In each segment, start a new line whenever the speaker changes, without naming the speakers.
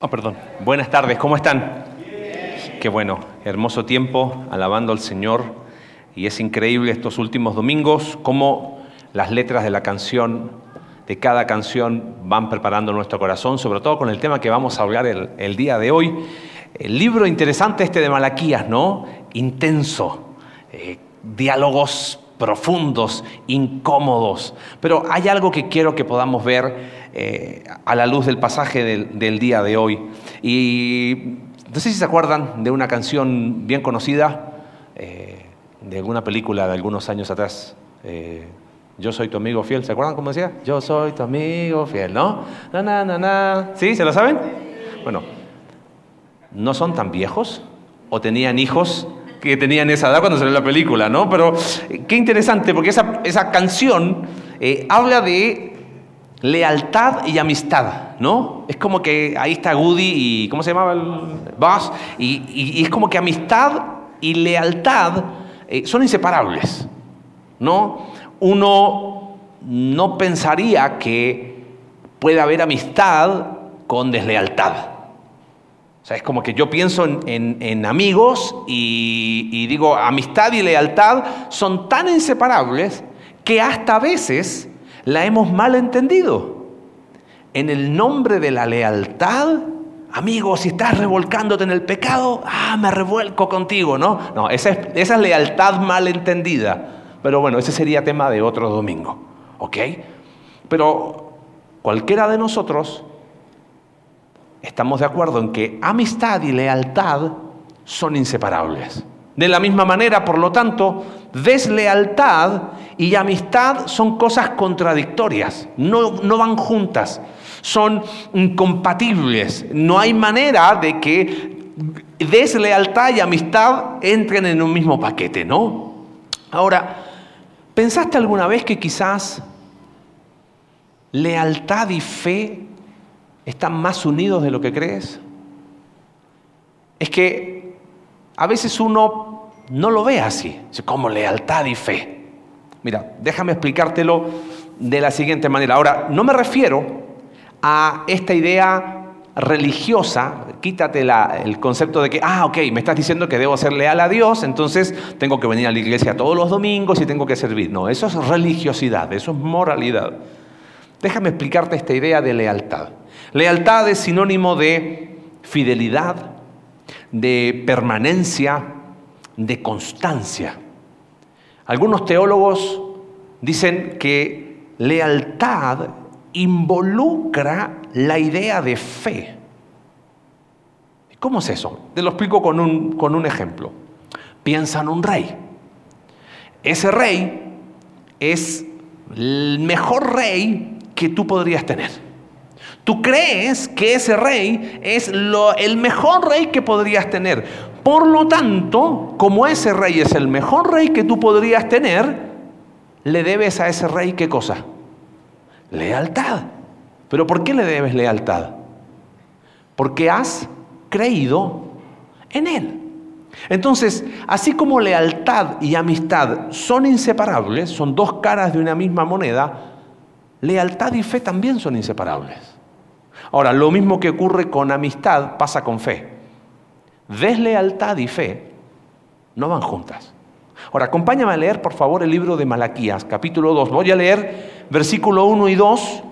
Oh, perdón. Buenas tardes, ¿cómo están? Qué bueno, hermoso tiempo alabando al Señor. Y es increíble estos últimos domingos cómo las letras de la canción, de cada canción, van preparando nuestro corazón, sobre todo con el tema que vamos a hablar el, día de hoy. El libro interesante este de Malaquías, ¿no? Intenso, eh, diálogos profundos, incómodos. Pero hay algo que quiero que podamos ver eh, a la luz del pasaje del, día de hoy. Y no sé si se acuerdan de una canción bien conocida, eh, de alguna película de algunos años atrás. Eh, yo soy tu amigo fiel, ¿se acuerdan cómo decía? Yo soy tu amigo fiel, ¿no? Na, na, na, na. ¿Sí? ¿Se lo saben? Bueno, ¿no son tan viejos? ¿O tenían hijos que tenían esa edad cuando salió la película, ¿no? Pero qué interesante, porque esa, esa canción eh, habla de lealtad y amistad, ¿no? Es como que ahí está Woody y, ¿cómo se llamaba el boss? Y, es como que amistad y lealtad eh, son inseparables, ¿no? Uno no pensaría que puede haber amistad con deslealtad. Sea, es como que yo pienso en, amigos y, digo, amistad y lealtad son tan inseparables que hasta a veces la hemos mal entendido. En el nombre de la lealtad, amigo, si estás revolcándote en el pecado, ah, me revuelco contigo, ¿no? No, esa es, esa es lealtad mal entendida. Pero bueno, ese sería tema de otro domingo, ¿ok? Pero cualquiera de nosotros estamos de acuerdo en que amistad y lealtad son inseparables. De la misma manera, por lo tanto, deslealtad y amistad son cosas contradictorias, no, no, van juntas, son incompatibles. No hay manera de que deslealtad y amistad entren en un mismo paquete, ¿no? Ahora, ¿pensaste alguna vez que quizás lealtad y fe están más unidos de lo que crees? Es que a veces uno no lo ve así, como lealtad y fe. Mira, déjame explicártelo de la siguiente manera. Ahora, no me refiero a esta idea religiosa, quítate el concepto de que, ah, ok, me estás diciendo que debo ser leal a Dios, entonces tengo que venir a la iglesia todos los domingos y tengo que servir. No, eso es religiosidad, eso es moralidad. Déjame explicarte esta idea de lealtad. Lealtad es sinónimo de fidelidad, de permanencia, de constancia. Algunos teólogos dicen que lealtad involucra la idea de fe. ¿Cómo es eso? Te lo explico con un, con un ejemplo. Piensa en un rey. Ese rey es el mejor rey que tú podrías tener. Tú crees que ese rey es el mejor rey que podrías tener. Por lo tanto, como ese rey es el mejor rey que tú podrías tener, le debes a ese rey qué cosa? Lealtad. ¿Pero por qué le debes lealtad? Porque has creído en él. Entonces, así como lealtad y amistad son inseparables, son dos caras de una misma moneda, lealtad y fe también son inseparables. Ahora, lo mismo que ocurre con amistad pasa con fe. Deslealtad y fe no van juntas. Ahora, acompáñame a leer, por favor, el libro de Malaquías, capítulo 2. Voy a leer versículo 1 y 2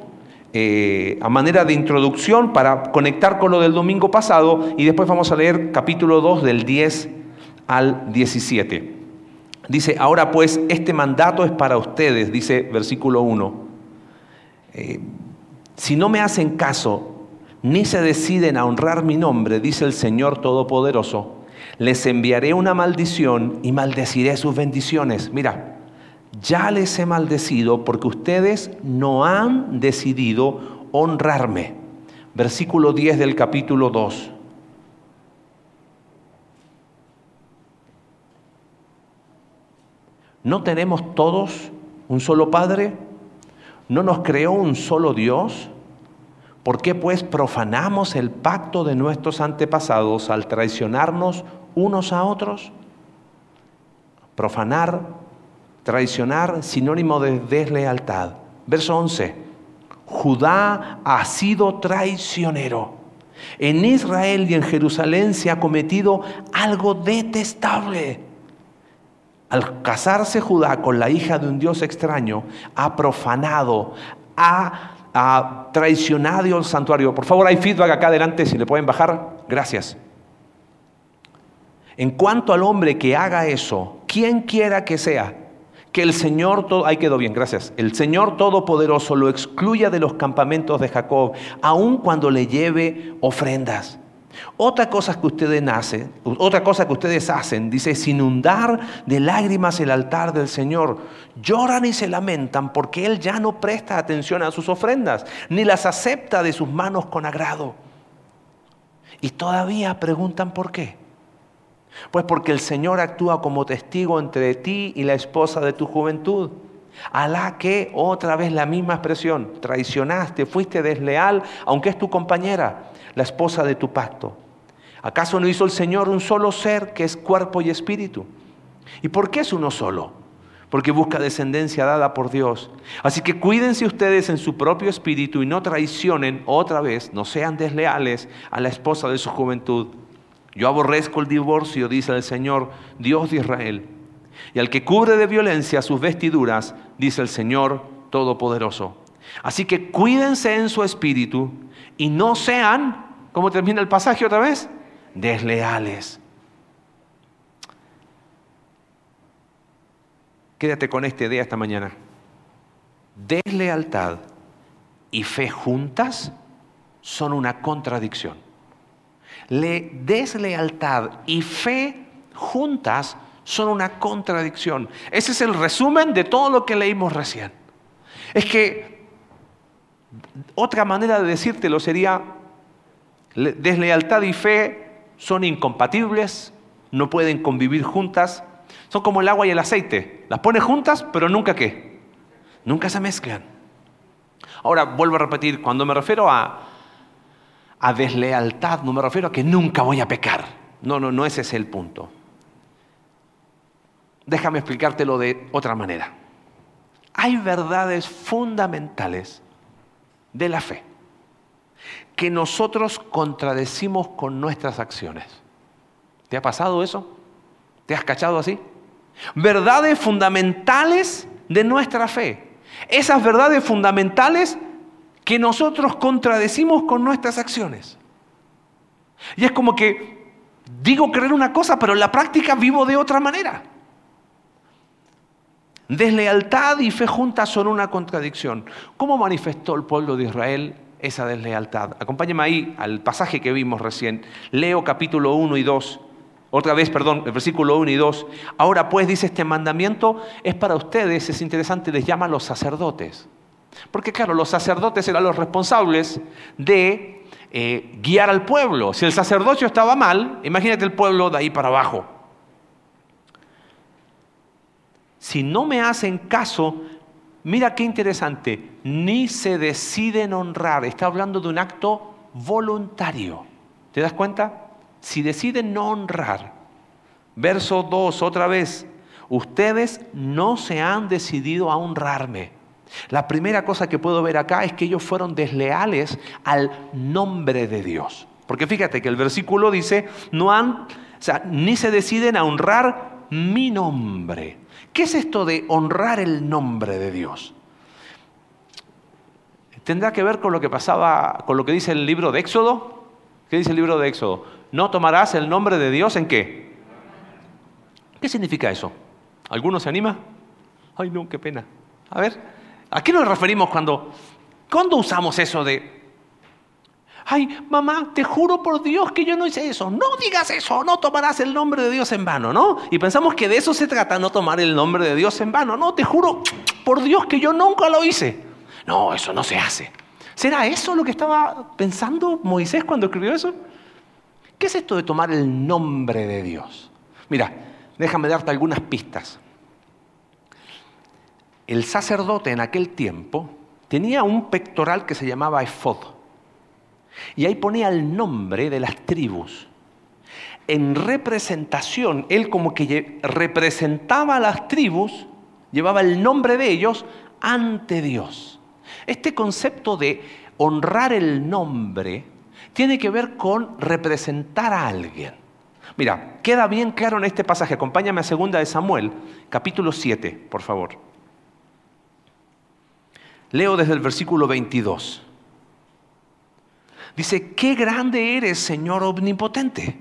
eh, a manera de introducción para conectar con lo del domingo pasado y después vamos a leer capítulo 2 del 10 al 17. Dice, ahora pues, este mandato es para ustedes, dice versículo 1. Si no me hacen caso, ni se deciden a honrar mi nombre, dice el Señor Todopoderoso, les enviaré una maldición y maldeciré sus bendiciones. Mira, ya les he maldecido porque ustedes no han decidido honrarme. Versículo 10 del capítulo 2. ¿No tenemos todos un solo Padre? ¿No nos creó un solo Dios? ¿Por qué pues profanamos el pacto de nuestros antepasados al traicionarnos unos a otros? Profanar, traicionar, sinónimo de deslealtad. Verso 11. Judá ha sido traicionero En Israel y en Jerusalén se ha cometido algo detestable. Al casarse Judá con la hija de un Dios extraño, ha profanado, ha, traicionado el santuario. Por favor, hay feedback acá adelante, si le pueden bajar. Gracias. En cuanto al hombre que haga eso, quien quiera que sea, que el Señor, ahí quedó bien, gracias, el Señor Todopoderoso lo excluya de los campamentos de Jacob, aun cuando le lleve ofrendas. Otra cosa que ustedes hacen, otra cosa que ustedes hacen, dice, es inundar de lágrimas el altar del Señor. Lloran y se lamentan porque Él ya no presta atención a sus ofrendas, ni las acepta de sus manos con agrado. Y todavía preguntan por qué. Pues porque el Señor actúa como testigo entre ti y la esposa de tu juventud. A la que, otra vez la misma expresión, traicionaste, fuiste desleal, aunque es tu compañera, la esposa de tu pacto. ¿Acaso no hizo el Señor un solo ser que es cuerpo y espíritu? ¿Y por qué es uno solo? Porque busca descendencia dada por Dios. Así que cuídense ustedes en su propio espíritu y no traicionen otra vez, no sean desleales a la esposa de su juventud. Yo aborrezco el divorcio, dice el Señor, Dios de Israel. Y al que cubre de violencia sus vestiduras, dice el Señor Todopoderoso. Así que cuídense en su espíritu y no sean, ¿cómo termina el pasaje otra vez? Desleales. Quédate con esta idea esta mañana. Deslealtad y fe juntas son una contradicción le deslealtad y fe juntas son una contradicción. Ese es el resumen de todo lo que leímos recién. Es que otra manera de decírtelo sería, deslealtad y fe son incompatibles, no pueden convivir juntas, son como el agua y el aceite, las pones juntas, pero nunca qué, nunca se mezclan. Ahora, vuelvo a repetir, cuando me refiero a a deslealtad, no me refiero a que nunca voy a pecar. No, no, no ese es el punto. Déjame explicártelo de otra manera. Hay verdades fundamentales de la fe que nosotros contradecimos con nuestras acciones. ¿Te ha pasado eso? ¿Te has cachado así? Verdades fundamentales de nuestra fe. Esas verdades fundamentales que nosotros contradecimos con nuestras acciones. Y es como que digo creer una cosa, pero en la práctica vivo de otra manera. Deslealtad y fe juntas son una contradicción. ¿Cómo manifestó el pueblo de Israel esa deslealtad? Acompáñame ahí al pasaje que vimos recién. Leo capítulo 1 y 2. Otra vez, perdón, el versículo 1 y 2. Ahora pues dice este mandamiento es para ustedes, es interesante, les llaman los sacerdotes. Porque claro, los sacerdotes eran los responsables de eh, guiar al pueblo. Si el sacerdocio estaba mal, imagínate el pueblo de ahí para abajo. Si no me hacen caso, mira qué interesante, ni se deciden honrar. Está hablando de un acto voluntario. ¿Te das cuenta? Si deciden no honrar. Verso 2, otra vez. Ustedes no se han decidido a honrarme. La primera cosa que puedo ver acá es que ellos fueron desleales al nombre de Dios. Porque fíjate que el versículo dice, no han, o sea, ni se deciden a honrar mi nombre. ¿Qué es esto de honrar el nombre de Dios? Tendrá que ver con lo que pasaba, con lo que dice el libro de Éxodo. ¿Qué dice el libro de Éxodo? No tomarás el nombre de Dios en qué? ¿Qué significa eso? ¿Alguno se anima? Ay, no, qué pena. A ver. ¿A qué nos referimos cuando, cuando usamos eso de, ay, mamá, te juro por Dios que yo no hice eso? No digas eso, no tomarás el nombre de Dios en vano, ¿no? Y pensamos que de eso se trata, no tomar el nombre de Dios en vano. No, te juro por Dios que yo nunca lo hice. No, eso no se hace. ¿Será eso lo que estaba pensando Moisés cuando escribió eso? ¿Qué es esto de tomar el nombre de Dios? Mira, déjame darte algunas pistas el sacerdote en aquel tiempo tenía un pectoral que se llamaba efod. Y ahí ponía el nombre de las tribus. En representación, él como que representaba a las tribus, llevaba el nombre de ellos ante Dios. Este concepto de honrar el nombre tiene que ver con representar a alguien. Mira, queda bien claro en este pasaje. Acompáñame a segunda de Samuel, capítulo 7, por favor. Leo desde el versículo 22. Dice, qué grande eres, Señor omnipotente.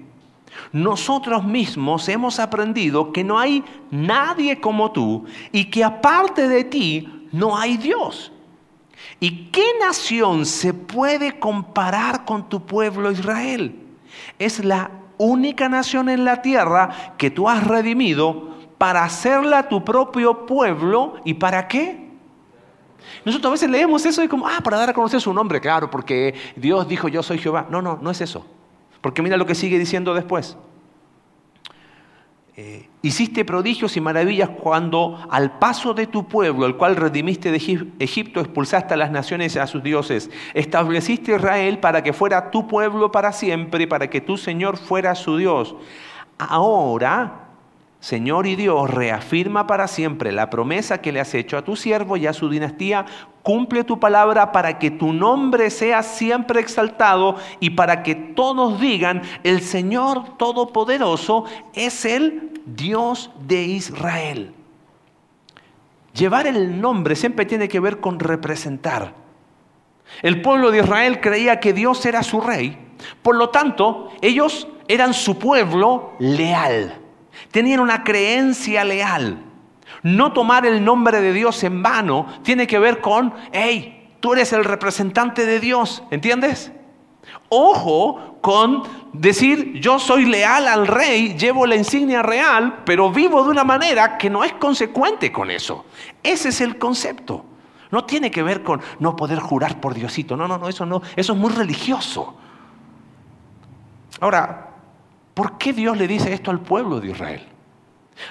Nosotros mismos hemos aprendido que no hay nadie como tú y que aparte de ti no hay Dios. ¿Y qué nación se puede comparar con tu pueblo Israel? Es la única nación en la tierra que tú has redimido para hacerla tu propio pueblo. ¿Y para qué? Nosotros a veces leemos eso y como, ah, para dar a conocer su nombre, claro, porque Dios dijo yo soy Jehová. No, no, no es eso. Porque mira lo que sigue diciendo después. Eh, hiciste prodigios y maravillas cuando al paso de tu pueblo, el cual redimiste de Egipto, expulsaste a las naciones a sus dioses. Estableciste Israel para que fuera tu pueblo para siempre para que tu Señor fuera su Dios. Ahora Señor y Dios, reafirma para siempre la promesa que le has hecho a tu siervo y a su dinastía. Cumple tu palabra para que tu nombre sea siempre exaltado y para que todos digan, el Señor Todopoderoso es el Dios de Israel. Llevar el nombre siempre tiene que ver con representar. El pueblo de Israel creía que Dios era su rey. Por lo tanto, ellos eran su pueblo leal. Tenían una creencia leal. No tomar el nombre de Dios en vano tiene que ver con, hey, tú eres el representante de Dios, ¿entiendes? Ojo con decir, yo soy leal al rey, llevo la insignia real, pero vivo de una manera que no es consecuente con eso. Ese es el concepto. No tiene que ver con no poder jurar por Diosito. No, no, no, eso no, eso es muy religioso. Ahora, ¿Por qué Dios le dice esto al pueblo de Israel?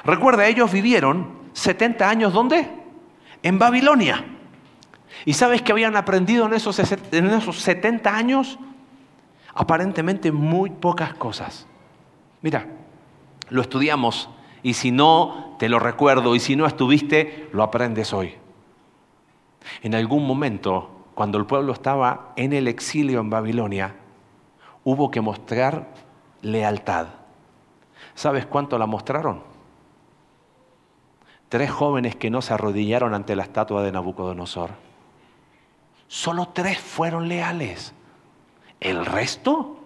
Recuerda, ellos vivieron 70 años ¿dónde? En Babilonia. ¿Y sabes qué habían aprendido en esos, en esos 70 años? Aparentemente muy pocas cosas. Mira, lo estudiamos y si no, te lo recuerdo y si no estuviste, lo aprendes hoy. En algún momento, cuando el pueblo estaba en el exilio en Babilonia, hubo que mostrar lealtad. ¿Sabes cuánto la mostraron? Tres jóvenes que no se arrodillaron ante la estatua de Nabucodonosor. Solo tres fueron leales. ¿El resto?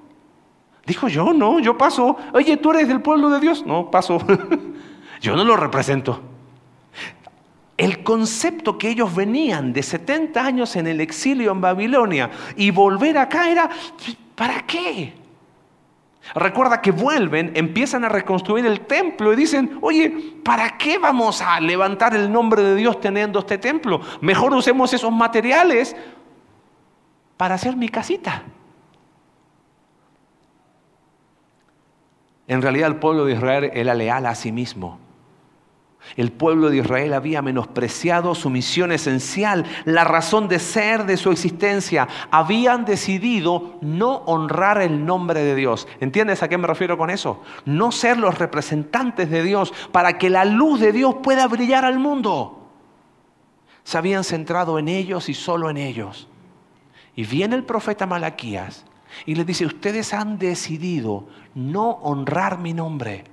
Dijo yo, no, yo paso. Oye, tú eres del pueblo de Dios. No, paso. yo no lo represento. El concepto que ellos venían de 70 años en el exilio en Babilonia y volver acá era, ¿para qué? Recuerda que vuelven, empiezan a reconstruir el templo y dicen, oye, ¿para qué vamos a levantar el nombre de Dios teniendo este templo? Mejor usemos esos materiales para hacer mi casita. En realidad el pueblo de Israel era leal a sí mismo. El pueblo de Israel había menospreciado su misión esencial, la razón de ser de su existencia. Habían decidido no honrar el nombre de Dios. ¿Entiendes a qué me refiero con eso? No ser los representantes de Dios para que la luz de Dios pueda brillar al mundo. Se habían centrado en ellos y solo en ellos. Y viene el profeta Malaquías y le dice, ustedes han decidido no honrar mi nombre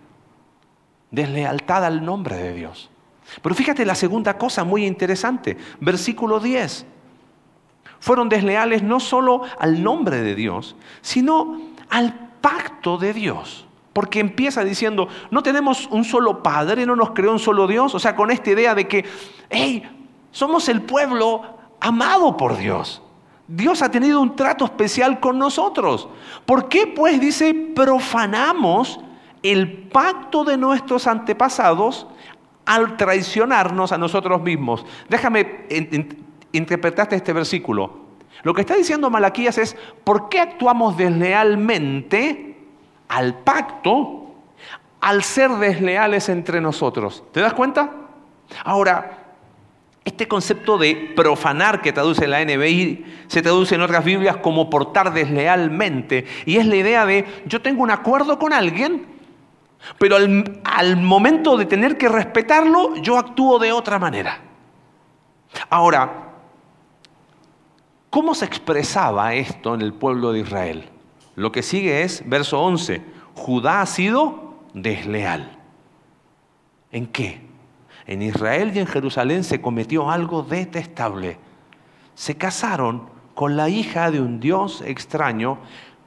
deslealtad al nombre de Dios. Pero fíjate la segunda cosa muy interesante, versículo 10. Fueron desleales no solo al nombre de Dios, sino al pacto de Dios. Porque empieza diciendo, no tenemos un solo Padre, no nos creó un solo Dios. O sea, con esta idea de que, hey, somos el pueblo amado por Dios. Dios ha tenido un trato especial con nosotros. ¿Por qué pues dice profanamos el pacto de nuestros antepasados al traicionarnos a nosotros mismos. Déjame interpretarte este versículo. Lo que está diciendo Malaquías es, ¿por qué actuamos deslealmente al pacto al ser desleales entre nosotros? ¿Te das cuenta? Ahora, este concepto de profanar que traduce la NBI se traduce en otras Biblias como portar deslealmente. Y es la idea de yo tengo un acuerdo con alguien pero al, momento de tener que respetarlo, yo actúo de otra manera. Ahora, ¿cómo se expresaba esto en el pueblo de Israel? Lo que sigue es, verso 11, Judá ha sido desleal. ¿En qué? En Israel y en Jerusalén se cometió algo detestable. Se casaron con la hija de un dios extraño,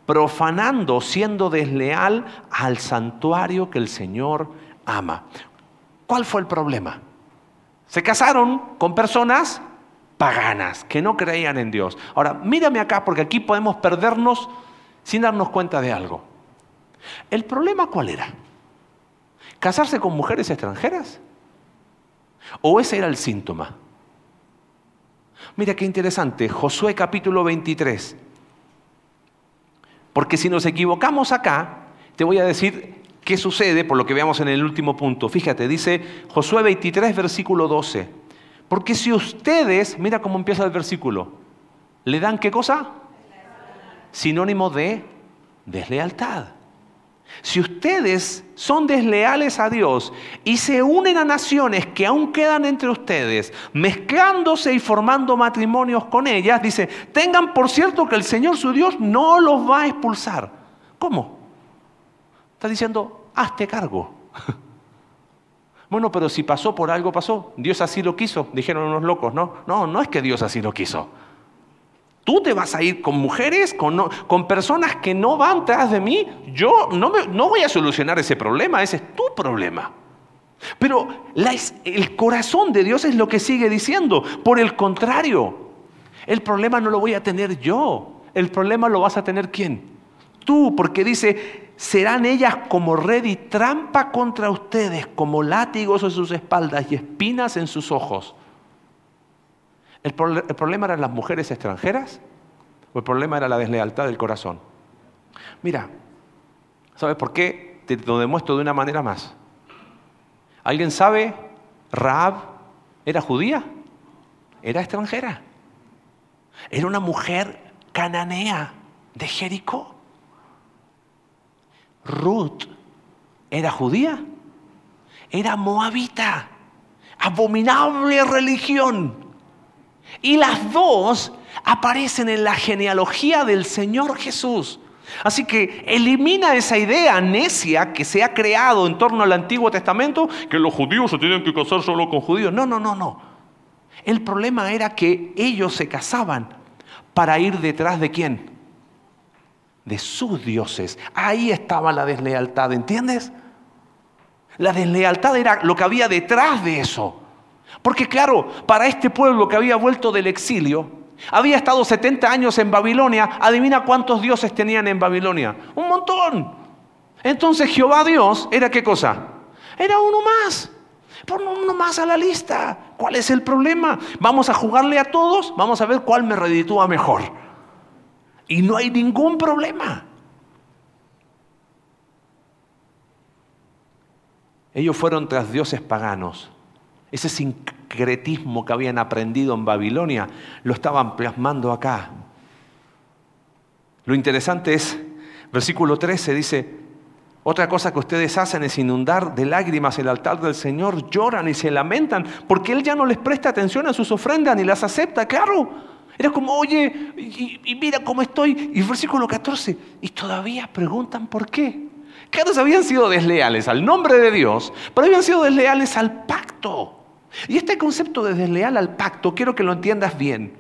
profanando, siendo desleal al santuario que el Señor ama. ¿Cuál fue el problema? Se casaron con personas paganas, que no creían en Dios. Ahora, mírame acá, porque aquí podemos perdernos sin darnos cuenta de algo. ¿El problema cuál era? ¿Casarse con mujeres extranjeras? ¿O ese era el síntoma? Mira qué interesante, Josué capítulo 23. Porque si nos equivocamos acá, te voy a decir qué sucede por lo que veamos en el último punto. Fíjate, dice Josué 23, versículo 12. Porque si ustedes, mira cómo empieza el versículo, le dan qué cosa? Sinónimo de deslealtad. Si ustedes son desleales a Dios y se unen a naciones que aún quedan entre ustedes, mezclándose y formando matrimonios con ellas, dice, tengan por cierto que el Señor su Dios no los va a expulsar. ¿Cómo? Está diciendo, hazte cargo. Bueno, pero si pasó por algo, pasó. Dios así lo quiso, dijeron unos locos, ¿no? No, no es que Dios así lo quiso. Tú te vas a ir con mujeres, con, con personas que no van tras de mí. Yo no, no, voy a solucionar ese problema, ese es tu problema. Pero el corazón de Dios es lo que sigue diciendo. Por el contrario, el problema no lo voy a tener yo. El problema lo vas a tener quién? Tú, porque dice, serán ellas como red y trampa contra ustedes, como látigos en sus espaldas y espinas en sus ojos. ¿El, problema eran las mujeres extranjeras o el problema era la deslealtad del corazón? Mira, ¿sabes por qué? Te lo demuestro de una manera más. ¿Alguien sabe? Raab era judía, era extranjera, era una mujer cananea de Jericó. Ruth era judía, era moabita, abominable religión. Y las dos aparecen en la genealogía del Señor Jesús. Así que elimina esa idea necia que se ha creado en torno al Antiguo Testamento, que los judíos se tienen que casar solo con judíos. No, no, no, no. El problema era que ellos se casaban para ir detrás de quién? De sus dioses. Ahí estaba la deslealtad, ¿entiendes? La deslealtad era lo que había detrás de eso. Porque claro, para este pueblo que había vuelto del exilio, había estado 70 años en Babilonia, adivina cuántos dioses tenían en Babilonia. Un montón. Entonces Jehová Dios era qué cosa? Era uno más. Pon uno más a la lista. ¿Cuál es el problema? Vamos a jugarle a todos, vamos a ver cuál me reditúa mejor. Y no hay ningún problema. Ellos fueron tras dioses paganos ese que habían aprendido en Babilonia, lo estaban plasmando acá. Lo interesante es, versículo 13 dice, otra cosa que ustedes hacen es inundar de lágrimas el altar del Señor, lloran y se lamentan, porque Él ya no les presta atención a sus ofrendas ni las acepta, claro. Era como, oye, y, mira cómo estoy. Y versículo 14, y todavía preguntan por qué. Claro, habían sido desleales al nombre de Dios, pero habían sido desleales al pacto. Y este concepto de desleal al pacto, quiero que lo entiendas bien.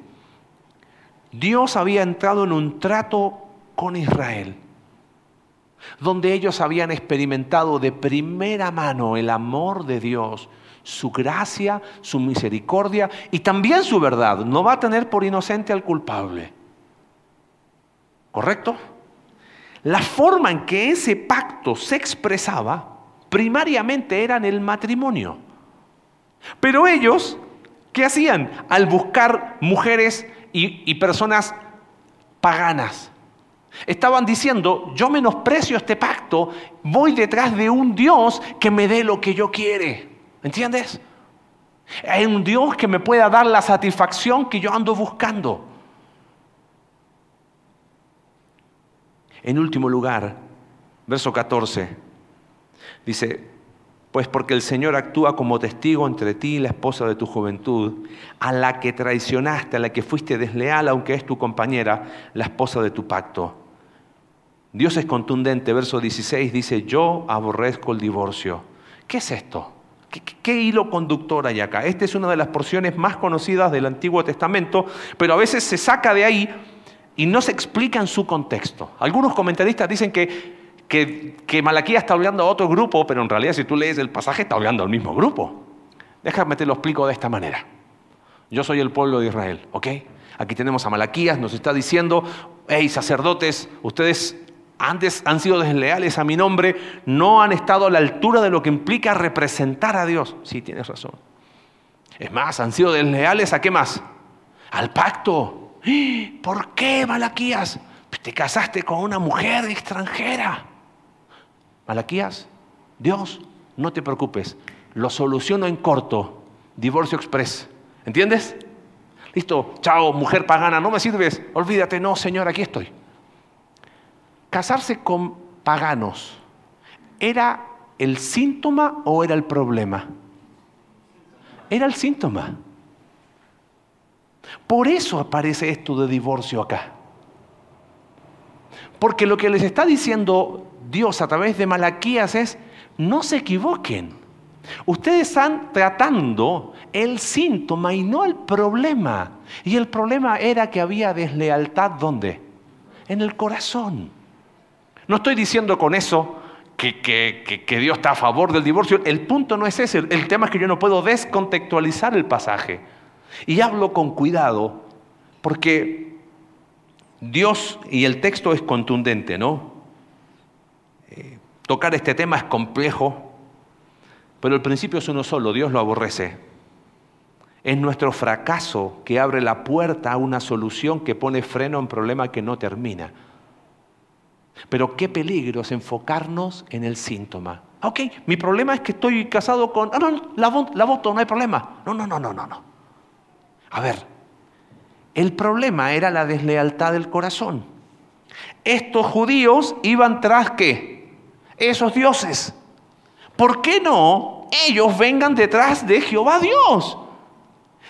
Dios había entrado en un trato con Israel, donde ellos habían experimentado de primera mano el amor de Dios, su gracia, su misericordia y también su verdad. No va a tener por inocente al culpable. ¿Correcto? La forma en que ese pacto se expresaba primariamente era en el matrimonio. Pero ellos, ¿qué hacían? Al buscar mujeres y, personas paganas. Estaban diciendo, yo menosprecio este pacto, voy detrás de un Dios que me dé lo que yo quiere. ¿Entiendes? Hay un Dios que me pueda dar la satisfacción que yo ando buscando. En último lugar, verso 14, dice, pues porque el Señor actúa como testigo entre ti y la esposa de tu juventud, a la que traicionaste, a la que fuiste desleal, aunque es tu compañera, la esposa de tu pacto. Dios es contundente, verso 16 dice, yo aborrezco el divorcio. ¿Qué es esto? ¿Qué, hilo conductor hay acá? Esta es una de las porciones más conocidas del Antiguo Testamento, pero a veces se saca de ahí y no se explica en su contexto. Algunos comentaristas dicen que, que, Malaquías está hablando a otro grupo, pero en realidad si tú lees el pasaje está hablando al mismo grupo. Déjame te lo explico de esta manera. Yo soy el pueblo de Israel, ¿ok? Aquí tenemos a Malaquías, nos está diciendo, hey sacerdotes, ustedes antes han sido desleales a mi nombre, no han estado a la altura de lo que implica representar a Dios. Sí, tienes razón. Es más, han sido desleales a qué más? Al pacto. ¿Por qué, Malaquías? Te casaste con una mujer extranjera. Malaquías, Dios, no te preocupes, lo soluciono en corto, divorcio express. ¿Entiendes? Listo, chao, mujer pagana, no me sirves, olvídate, no, Señor, aquí estoy casarse con paganos, ¿era el síntoma o era el problema? Era el síntoma. Por eso aparece esto de divorcio acá. Porque lo que les está diciendo Dios a través de Malaquías es, no se equivoquen. Ustedes están tratando el síntoma y no el problema. Y el problema era que había deslealtad ¿dónde? En el corazón. No estoy diciendo con eso que, Dios está a favor del divorcio. El punto no es ese. El tema es que yo no puedo descontextualizar el pasaje. Y hablo con cuidado porque Dios y el texto es contundente, ¿no? Eh, tocar este tema es complejo, pero el principio es uno solo, Dios lo aborrece. Es nuestro fracaso que abre la puerta a una solución que pone freno a un problema que no termina. Pero qué peligro es enfocarnos en el síntoma. Ok, mi problema es que estoy casado con... Ah, no, la, voto, no hay problema. No, no, no, no, no, no. A ver, el problema era la deslealtad del corazón. Estos judíos iban tras qué? Esos dioses. ¿Por qué no ellos vengan detrás de Jehová Dios?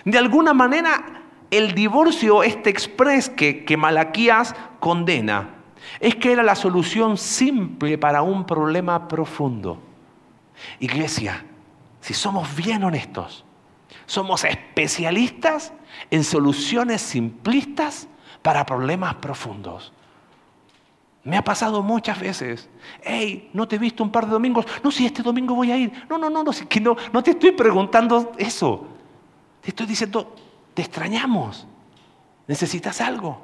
De alguna manera, el divorcio, este express que, que Malaquías condena, es que era la solución simple para un problema profundo. Iglesia, si somos bien honestos, somos especialistas en soluciones simplistas para problemas profundos. Me ha pasado muchas veces. Hey, ¿no te he visto un par de domingos? No, si este domingo voy a ir. No, no, no, no, que no, no te estoy preguntando eso. Te estoy diciendo, te extrañamos. ¿Necesitas algo?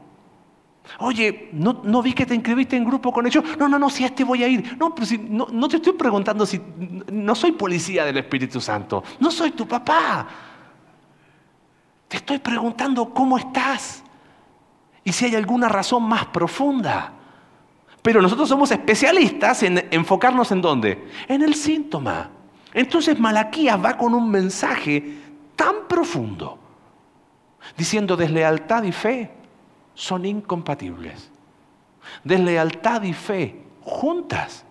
Oye, ¿no, vi que te inscribiste en grupo con ellos? No, no, no, si este voy a ir. No, pero si, no, no te estoy preguntando si... No soy policía del Espíritu Santo. No soy tu papá. Te estoy preguntando cómo estás. Y si hay alguna razón más profunda. Pero nosotros somos especialistas en enfocarnos en dónde? En el síntoma. Entonces Malaquías va con un mensaje tan profundo, diciendo deslealtad y fe son incompatibles. Deslealtad y fe juntas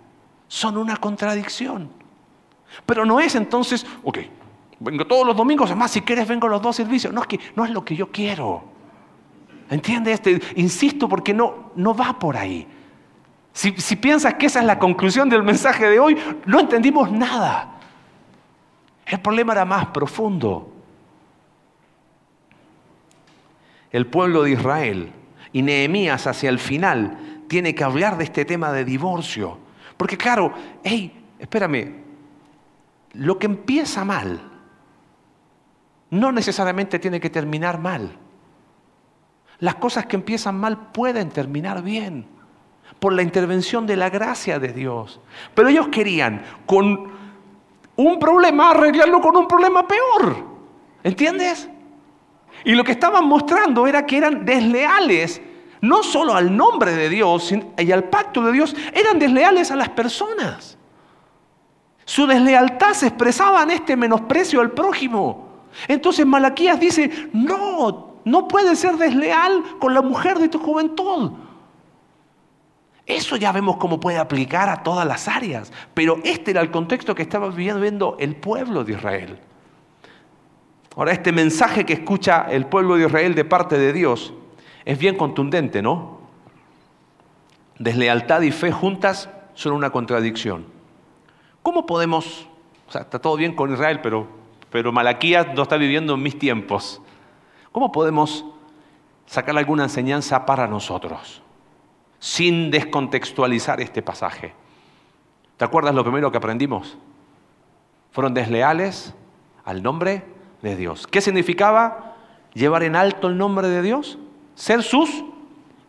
son una contradicción. Pero no es entonces, ok, vengo todos los domingos, además si quieres vengo a los dos servicios. No es que no es lo que yo quiero. ¿Entiendes? Este, insisto porque no, no va por ahí. Si, si piensas que esa es la conclusión del mensaje de hoy, no entendimos nada. El problema era más profundo. el pueblo de Israel. Y Nehemías hacia el final tiene que hablar de este tema de divorcio. Porque claro, hey, espérame, lo que empieza mal no necesariamente tiene que terminar mal. Las cosas que empiezan mal pueden terminar bien por la intervención de la gracia de Dios. Pero ellos querían con un problema arreglarlo con un problema peor. ¿Entiendes? Y lo que estaban mostrando era que eran desleales, no solo al nombre de Dios y al pacto de Dios, eran desleales a las personas. Su deslealtad se expresaba en este menosprecio al prójimo. Entonces Malaquías dice, no, no puedes ser desleal con la mujer de tu juventud. Eso ya vemos cómo puede aplicar a todas las áreas, pero este era el contexto que estaba viviendo el pueblo de Israel. Ahora, este mensaje que escucha el pueblo de Israel de parte de Dios es bien contundente, ¿no? deslealtad y fe juntas son una contradicción. ¿Cómo podemos, o sea, está todo bien con Israel, pero, pero Malaquías no está viviendo en mis tiempos? ¿Cómo podemos sacar alguna enseñanza para nosotros sin descontextualizar este pasaje? ¿Te acuerdas lo primero que aprendimos? Fueron desleales al nombre de Dios. ¿Qué significaba llevar en alto el nombre de Dios? Ser sus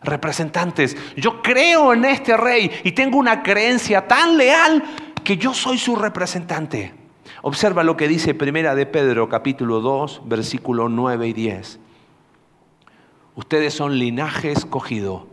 representantes. Yo creo en este rey y tengo una creencia tan leal que yo soy su representante. Observa lo que dice Primera de Pedro capítulo 2, versículo 9 y 10. Ustedes son linaje escogido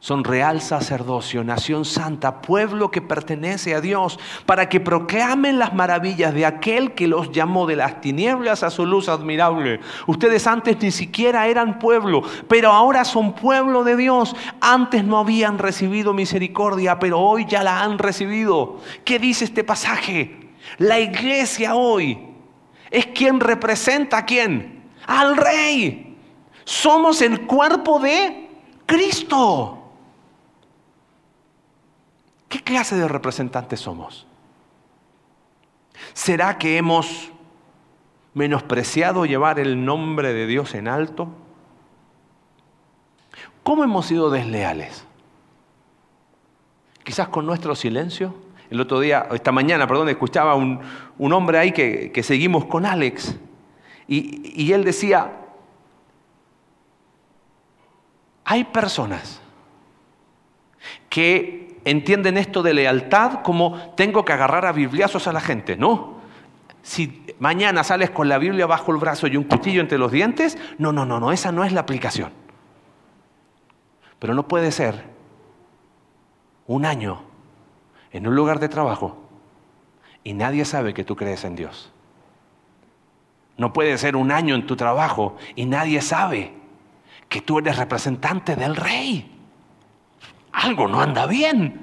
son real sacerdocio, nación santa, pueblo que pertenece a Dios, para que proclamen las maravillas de aquel que los llamó de las tinieblas a su luz admirable. Ustedes antes ni siquiera eran pueblo, pero ahora son pueblo de Dios. Antes no habían recibido misericordia, pero hoy ya la han recibido. ¿Qué dice este pasaje? La iglesia hoy es quien representa a quién? Al rey. Somos el cuerpo de Cristo. ¿Qué clase de representantes somos? ¿Será que hemos menospreciado llevar el nombre de Dios en alto? ¿Cómo hemos sido desleales? Quizás con nuestro silencio. El otro día, esta mañana, perdón, escuchaba un, un hombre ahí que, seguimos con Alex. Y, y él decía, hay personas que entienden esto de lealtad como tengo que agarrar a bibliazos a la gente. No. Si mañana sales con la Biblia bajo el brazo y un cuchillo entre los dientes, no, no, no, no, esa no es la aplicación. Pero no puede ser un año en un lugar de trabajo y nadie sabe que tú crees en Dios. No puede ser un año en tu trabajo y nadie sabe que tú eres representante del rey algo no anda bien.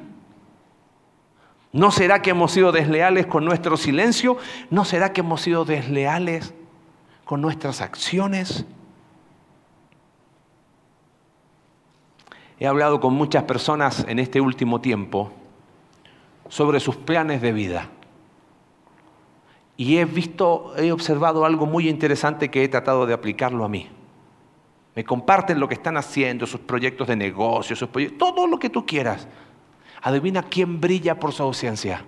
¿No será que hemos sido desleales con nuestro silencio? ¿No será que hemos sido desleales con nuestras acciones? He hablado con muchas personas en este último tiempo sobre sus planes de vida. Y he visto, he observado algo muy interesante que he tratado de aplicarlo a mí. Me comparten lo que están haciendo, sus proyectos de negocio, sus proyectos, todo lo que tú quieras. Adivina quién brilla por su ausencia.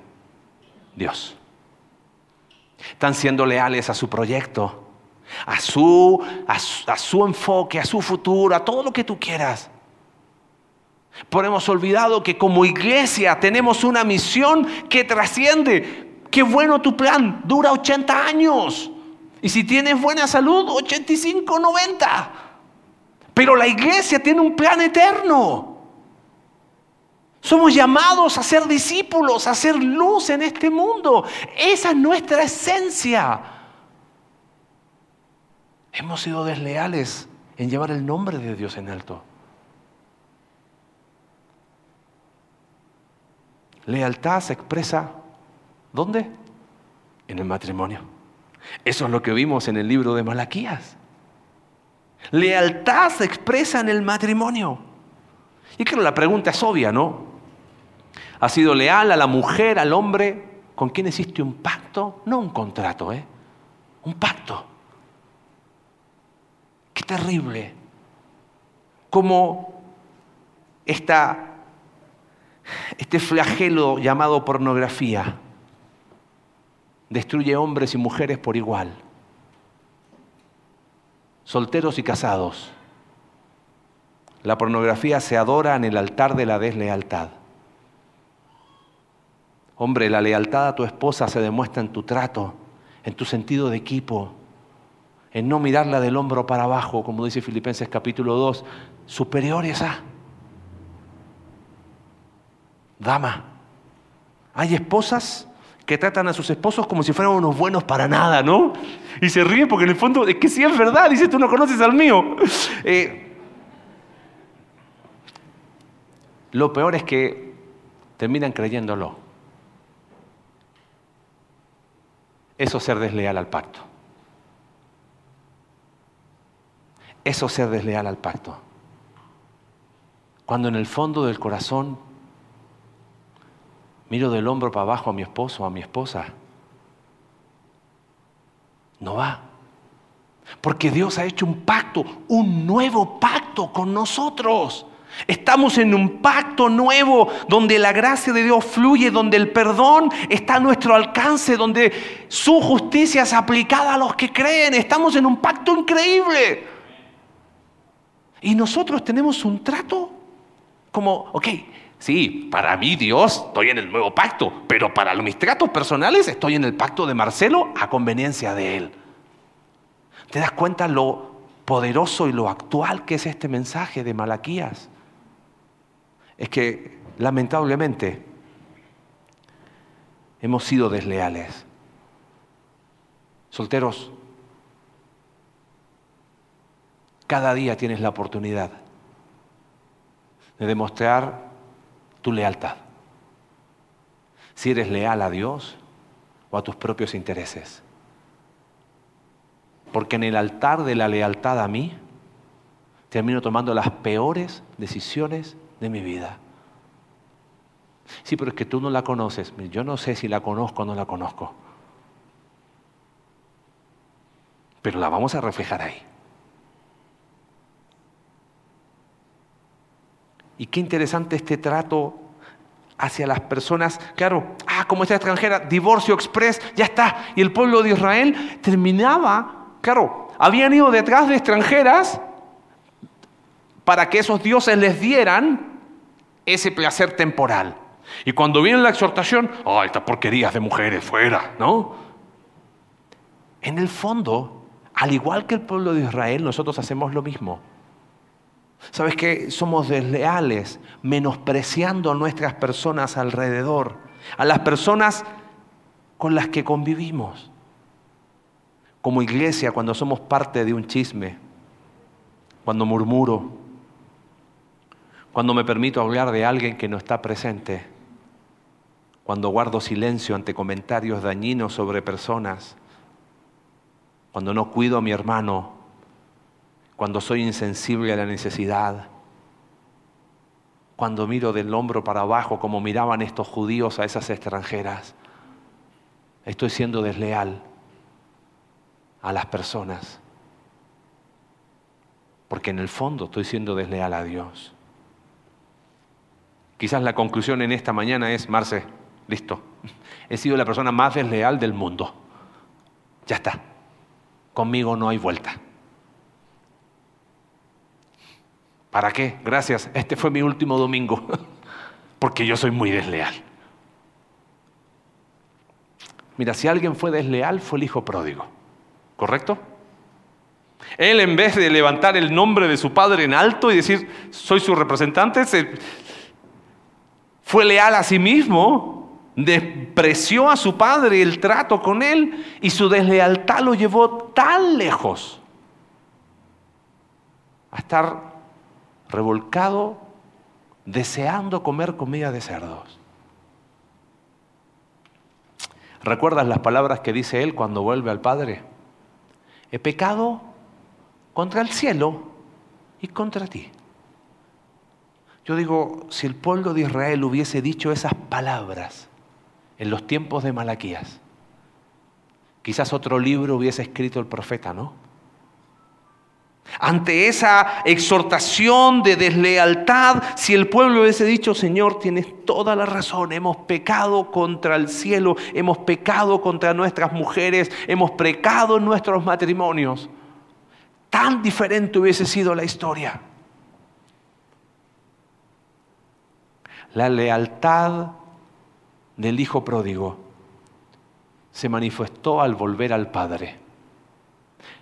Dios. Están siendo leales a su proyecto, a su, a su, enfoque, a su futuro, a todo lo que tú quieras. Pero hemos olvidado que como iglesia tenemos una misión que trasciende. Qué bueno tu plan, dura 80 años. Y si tienes buena salud, 85, 90. Pero la iglesia tiene un plan eterno. Somos llamados a ser discípulos, a ser luz en este mundo. Esa es nuestra esencia. Hemos sido desleales en llevar el nombre de Dios en alto. Lealtad se expresa, ¿dónde? En el matrimonio. Eso es lo que vimos en el libro de Malaquías. Lealtad se expresa en el matrimonio. Y creo la pregunta es obvia, ¿no? ¿Has sido leal a la mujer, al hombre con quien hiciste un pacto? No un contrato, ¿eh? Un pacto. Qué terrible. Como esta, este flagelo llamado pornografía destruye hombres y mujeres por igual solteros y casados. La pornografía se adora en el altar de la deslealtad. Hombre, la lealtad a tu esposa se demuestra en tu trato, en tu sentido de equipo, en no mirarla del hombro para abajo, como dice Filipenses capítulo 2, superiores a. Dama, hay esposas que tratan a sus esposos como si fueran unos buenos para nada, ¿no? Y se ríen porque en el fondo es que sí es verdad, dice, tú no conoces al mío. Eh, lo peor es que terminan creyéndolo. Eso es ser desleal al pacto. Eso es ser desleal al pacto. Cuando en el fondo del corazón miro del hombro para abajo a mi esposo a mi esposa, no va. Porque Dios ha hecho un pacto, un nuevo pacto con nosotros. Estamos en un pacto nuevo donde la gracia de Dios fluye, donde el perdón está a nuestro alcance, donde su justicia es aplicada a los que creen. Estamos en un pacto increíble. Y nosotros tenemos un trato como, ok, sí, para mí Dios estoy en el nuevo pacto, pero para mis tratos personales estoy en el pacto de Marcelo a conveniencia de él. ¿Te das cuenta lo poderoso y lo actual que es este mensaje de Malaquías? Es que lamentablemente hemos sido desleales. Solteros, cada día tienes la oportunidad de demostrar tu lealtad. Si eres leal a Dios o a tus propios intereses. Porque en el altar de la lealtad a mí, termino tomando las peores decisiones de mi vida. Sí, pero es que tú no la conoces. Yo no sé si la conozco o no la conozco. Pero la vamos a reflejar ahí. Y qué interesante este trato hacia las personas. Claro, ah, como esta extranjera, divorcio express, ya está. Y el pueblo de Israel terminaba Claro, habían ido detrás de extranjeras para que esos dioses les dieran ese placer temporal. Y cuando viene la exhortación, ¡ay, estas porquerías de mujeres fuera! ¿No? En el fondo, al igual que el pueblo de Israel, nosotros hacemos lo mismo. ¿Sabes qué? Somos desleales, menospreciando a nuestras personas alrededor, a las personas con las que convivimos como iglesia cuando somos parte de un chisme, cuando murmuro, cuando me permito hablar de alguien que no está presente, cuando guardo silencio ante comentarios dañinos sobre personas, cuando no cuido a mi hermano, cuando soy insensible a la necesidad, cuando miro del hombro para abajo como miraban estos judíos a esas extranjeras, estoy siendo desleal a las personas. Porque en el fondo estoy siendo desleal a Dios. Quizás la conclusión en esta mañana es, Marce, listo, he sido la persona más desleal del mundo. Ya está, conmigo no hay vuelta. ¿Para qué? Gracias, este fue mi último domingo, porque yo soy muy desleal. Mira, si alguien fue desleal, fue el hijo pródigo. ¿Correcto? Él en vez de levantar el nombre de su padre en alto y decir, soy su representante, fue leal a sí mismo, despreció a su padre el trato con él y su deslealtad lo llevó tan lejos a estar revolcado deseando comer comida de cerdos. ¿Recuerdas las palabras que dice él cuando vuelve al Padre? He pecado contra el cielo y contra ti. Yo digo, si el pueblo de Israel hubiese dicho esas palabras en los tiempos de Malaquías, quizás otro libro hubiese escrito el profeta, ¿no? Ante esa exhortación de deslealtad, si el pueblo hubiese dicho, Señor, tienes toda la razón, hemos pecado contra el cielo, hemos pecado contra nuestras mujeres, hemos pecado en nuestros matrimonios, tan diferente hubiese sido la historia. La lealtad del Hijo pródigo se manifestó al volver al Padre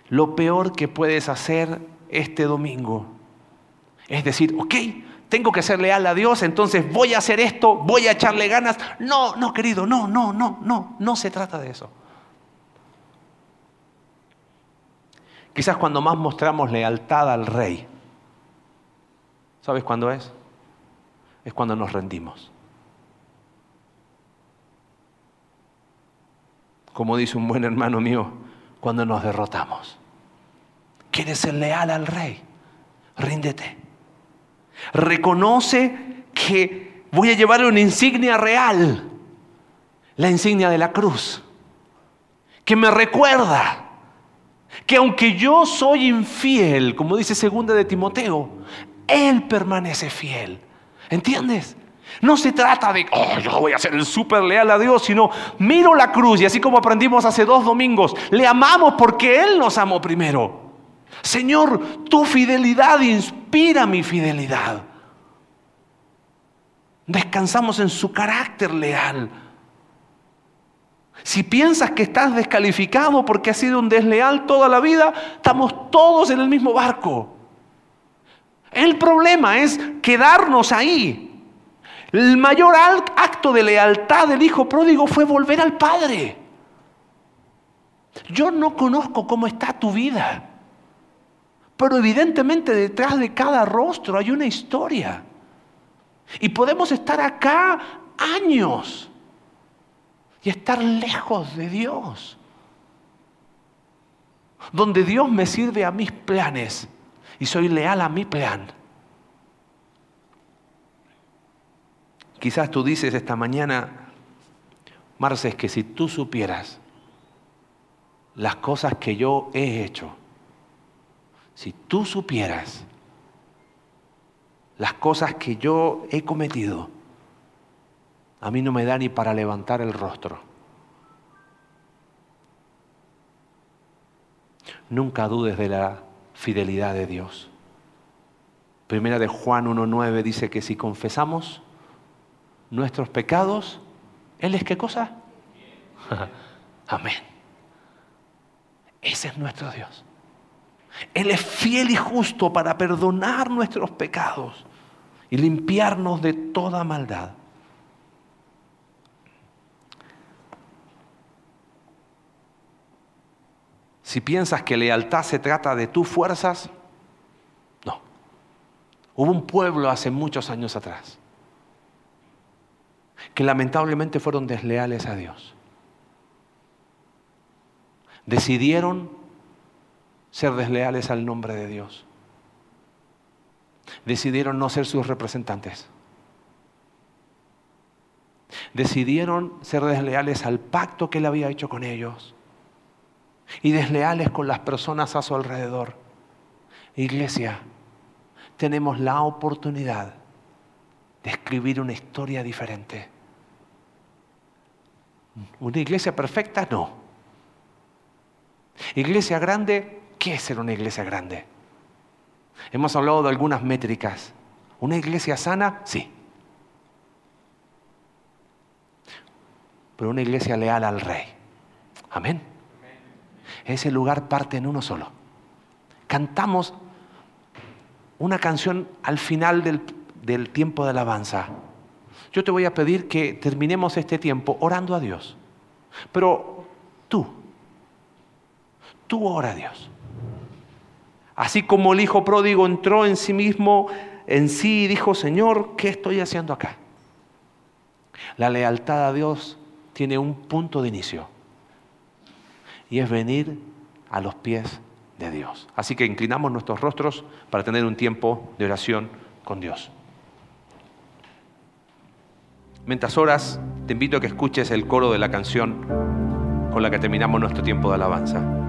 lo peor que puedes hacer este domingo es decir, ok, tengo que ser leal a Dios, entonces voy a hacer esto, voy a echarle ganas. No, no, querido, no, no, no, no, no se trata de eso. Quizás cuando más mostramos lealtad al rey, ¿sabes cuándo es? Es cuando nos rendimos. Como dice un buen hermano mío, cuando nos derrotamos. ¿Quieres ser leal al rey? Ríndete. Reconoce que voy a llevar una insignia real, la insignia de la cruz, que me recuerda que aunque yo soy infiel, como dice segunda de Timoteo, Él permanece fiel. ¿Entiendes? No se trata de, oh, yo voy a ser el súper leal a Dios, sino miro la cruz y así como aprendimos hace dos domingos, le amamos porque Él nos amó primero. Señor, tu fidelidad inspira mi fidelidad. Descansamos en su carácter leal. Si piensas que estás descalificado porque has sido un desleal toda la vida, estamos todos en el mismo barco. El problema es quedarnos ahí. El mayor acto de lealtad del hijo pródigo fue volver al Padre. Yo no conozco cómo está tu vida, pero evidentemente detrás de cada rostro hay una historia. Y podemos estar acá años y estar lejos de Dios. Donde Dios me sirve a mis planes y soy leal a mi plan. Quizás tú dices esta mañana, Marce, es que si tú supieras las cosas que yo he hecho, si tú supieras las cosas que yo he cometido, a mí no me da ni para levantar el rostro. Nunca dudes de la fidelidad de Dios. Primera de Juan 1.9 dice que si confesamos nuestros pecados, Él es qué cosa? Amén. Ese es nuestro Dios. Él es fiel y justo para perdonar nuestros pecados y limpiarnos de toda maldad. Si piensas que lealtad se trata de tus fuerzas, no. Hubo un pueblo hace muchos años atrás que lamentablemente fueron desleales a Dios. Decidieron ser desleales al nombre de Dios. Decidieron no ser sus representantes. Decidieron ser desleales al pacto que él había hecho con ellos. Y desleales con las personas a su alrededor. Iglesia, tenemos la oportunidad de escribir una historia diferente. ¿Una iglesia perfecta? No. Iglesia grande, ¿Qué es ser una iglesia grande? Hemos hablado de algunas métricas. ¿Una iglesia sana? Sí. Pero una iglesia leal al rey. Amén. Ese lugar parte en uno solo. Cantamos una canción al final del, del tiempo de alabanza. Yo te voy a pedir que terminemos este tiempo orando a Dios. Pero tú, tú ora a Dios. Así como el hijo pródigo entró en sí mismo, en sí y dijo, Señor, ¿qué estoy haciendo acá? La lealtad a Dios tiene un punto de inicio y es venir a los pies de Dios. Así que inclinamos nuestros rostros para tener un tiempo de oración con Dios. Mientras oras, te invito a que escuches el coro de la canción con la que terminamos nuestro tiempo de alabanza.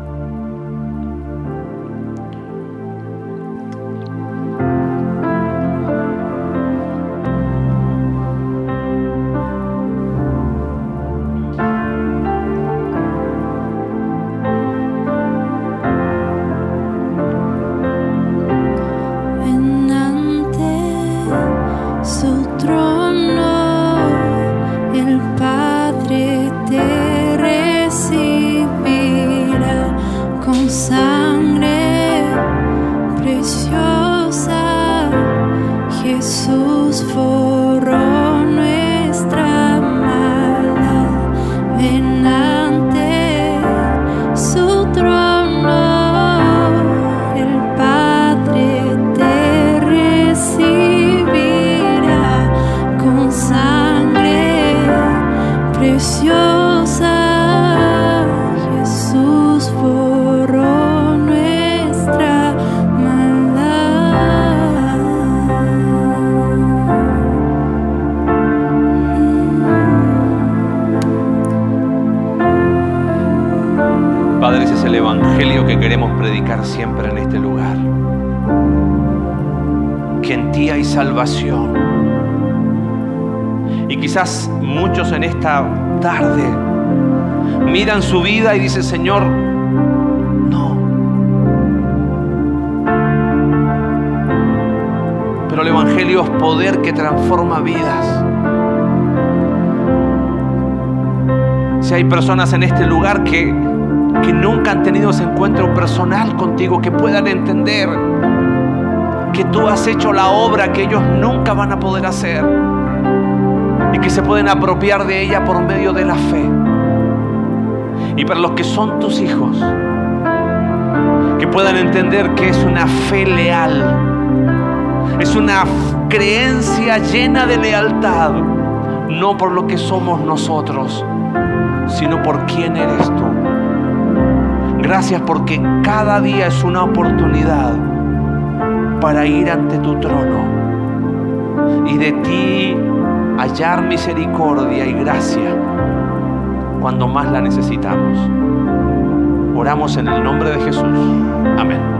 Que queremos predicar siempre en este lugar. Que en ti hay salvación. Y quizás muchos en esta tarde miran su vida y dicen, Señor, no. Pero el Evangelio es poder que transforma vidas. Si hay personas en este lugar que, que nunca han tenido ese encuentro personal contigo, que puedan entender que tú has hecho la obra que ellos nunca van a poder hacer y que se pueden apropiar de ella por medio de la fe. Y para los que son tus hijos, que puedan entender que es una fe leal, es una creencia llena de lealtad, no por lo que somos nosotros, sino por quién eres tú. Gracias porque cada día es una oportunidad para ir ante tu trono y de ti hallar misericordia y gracia cuando más la necesitamos. Oramos en el nombre de Jesús. Amén.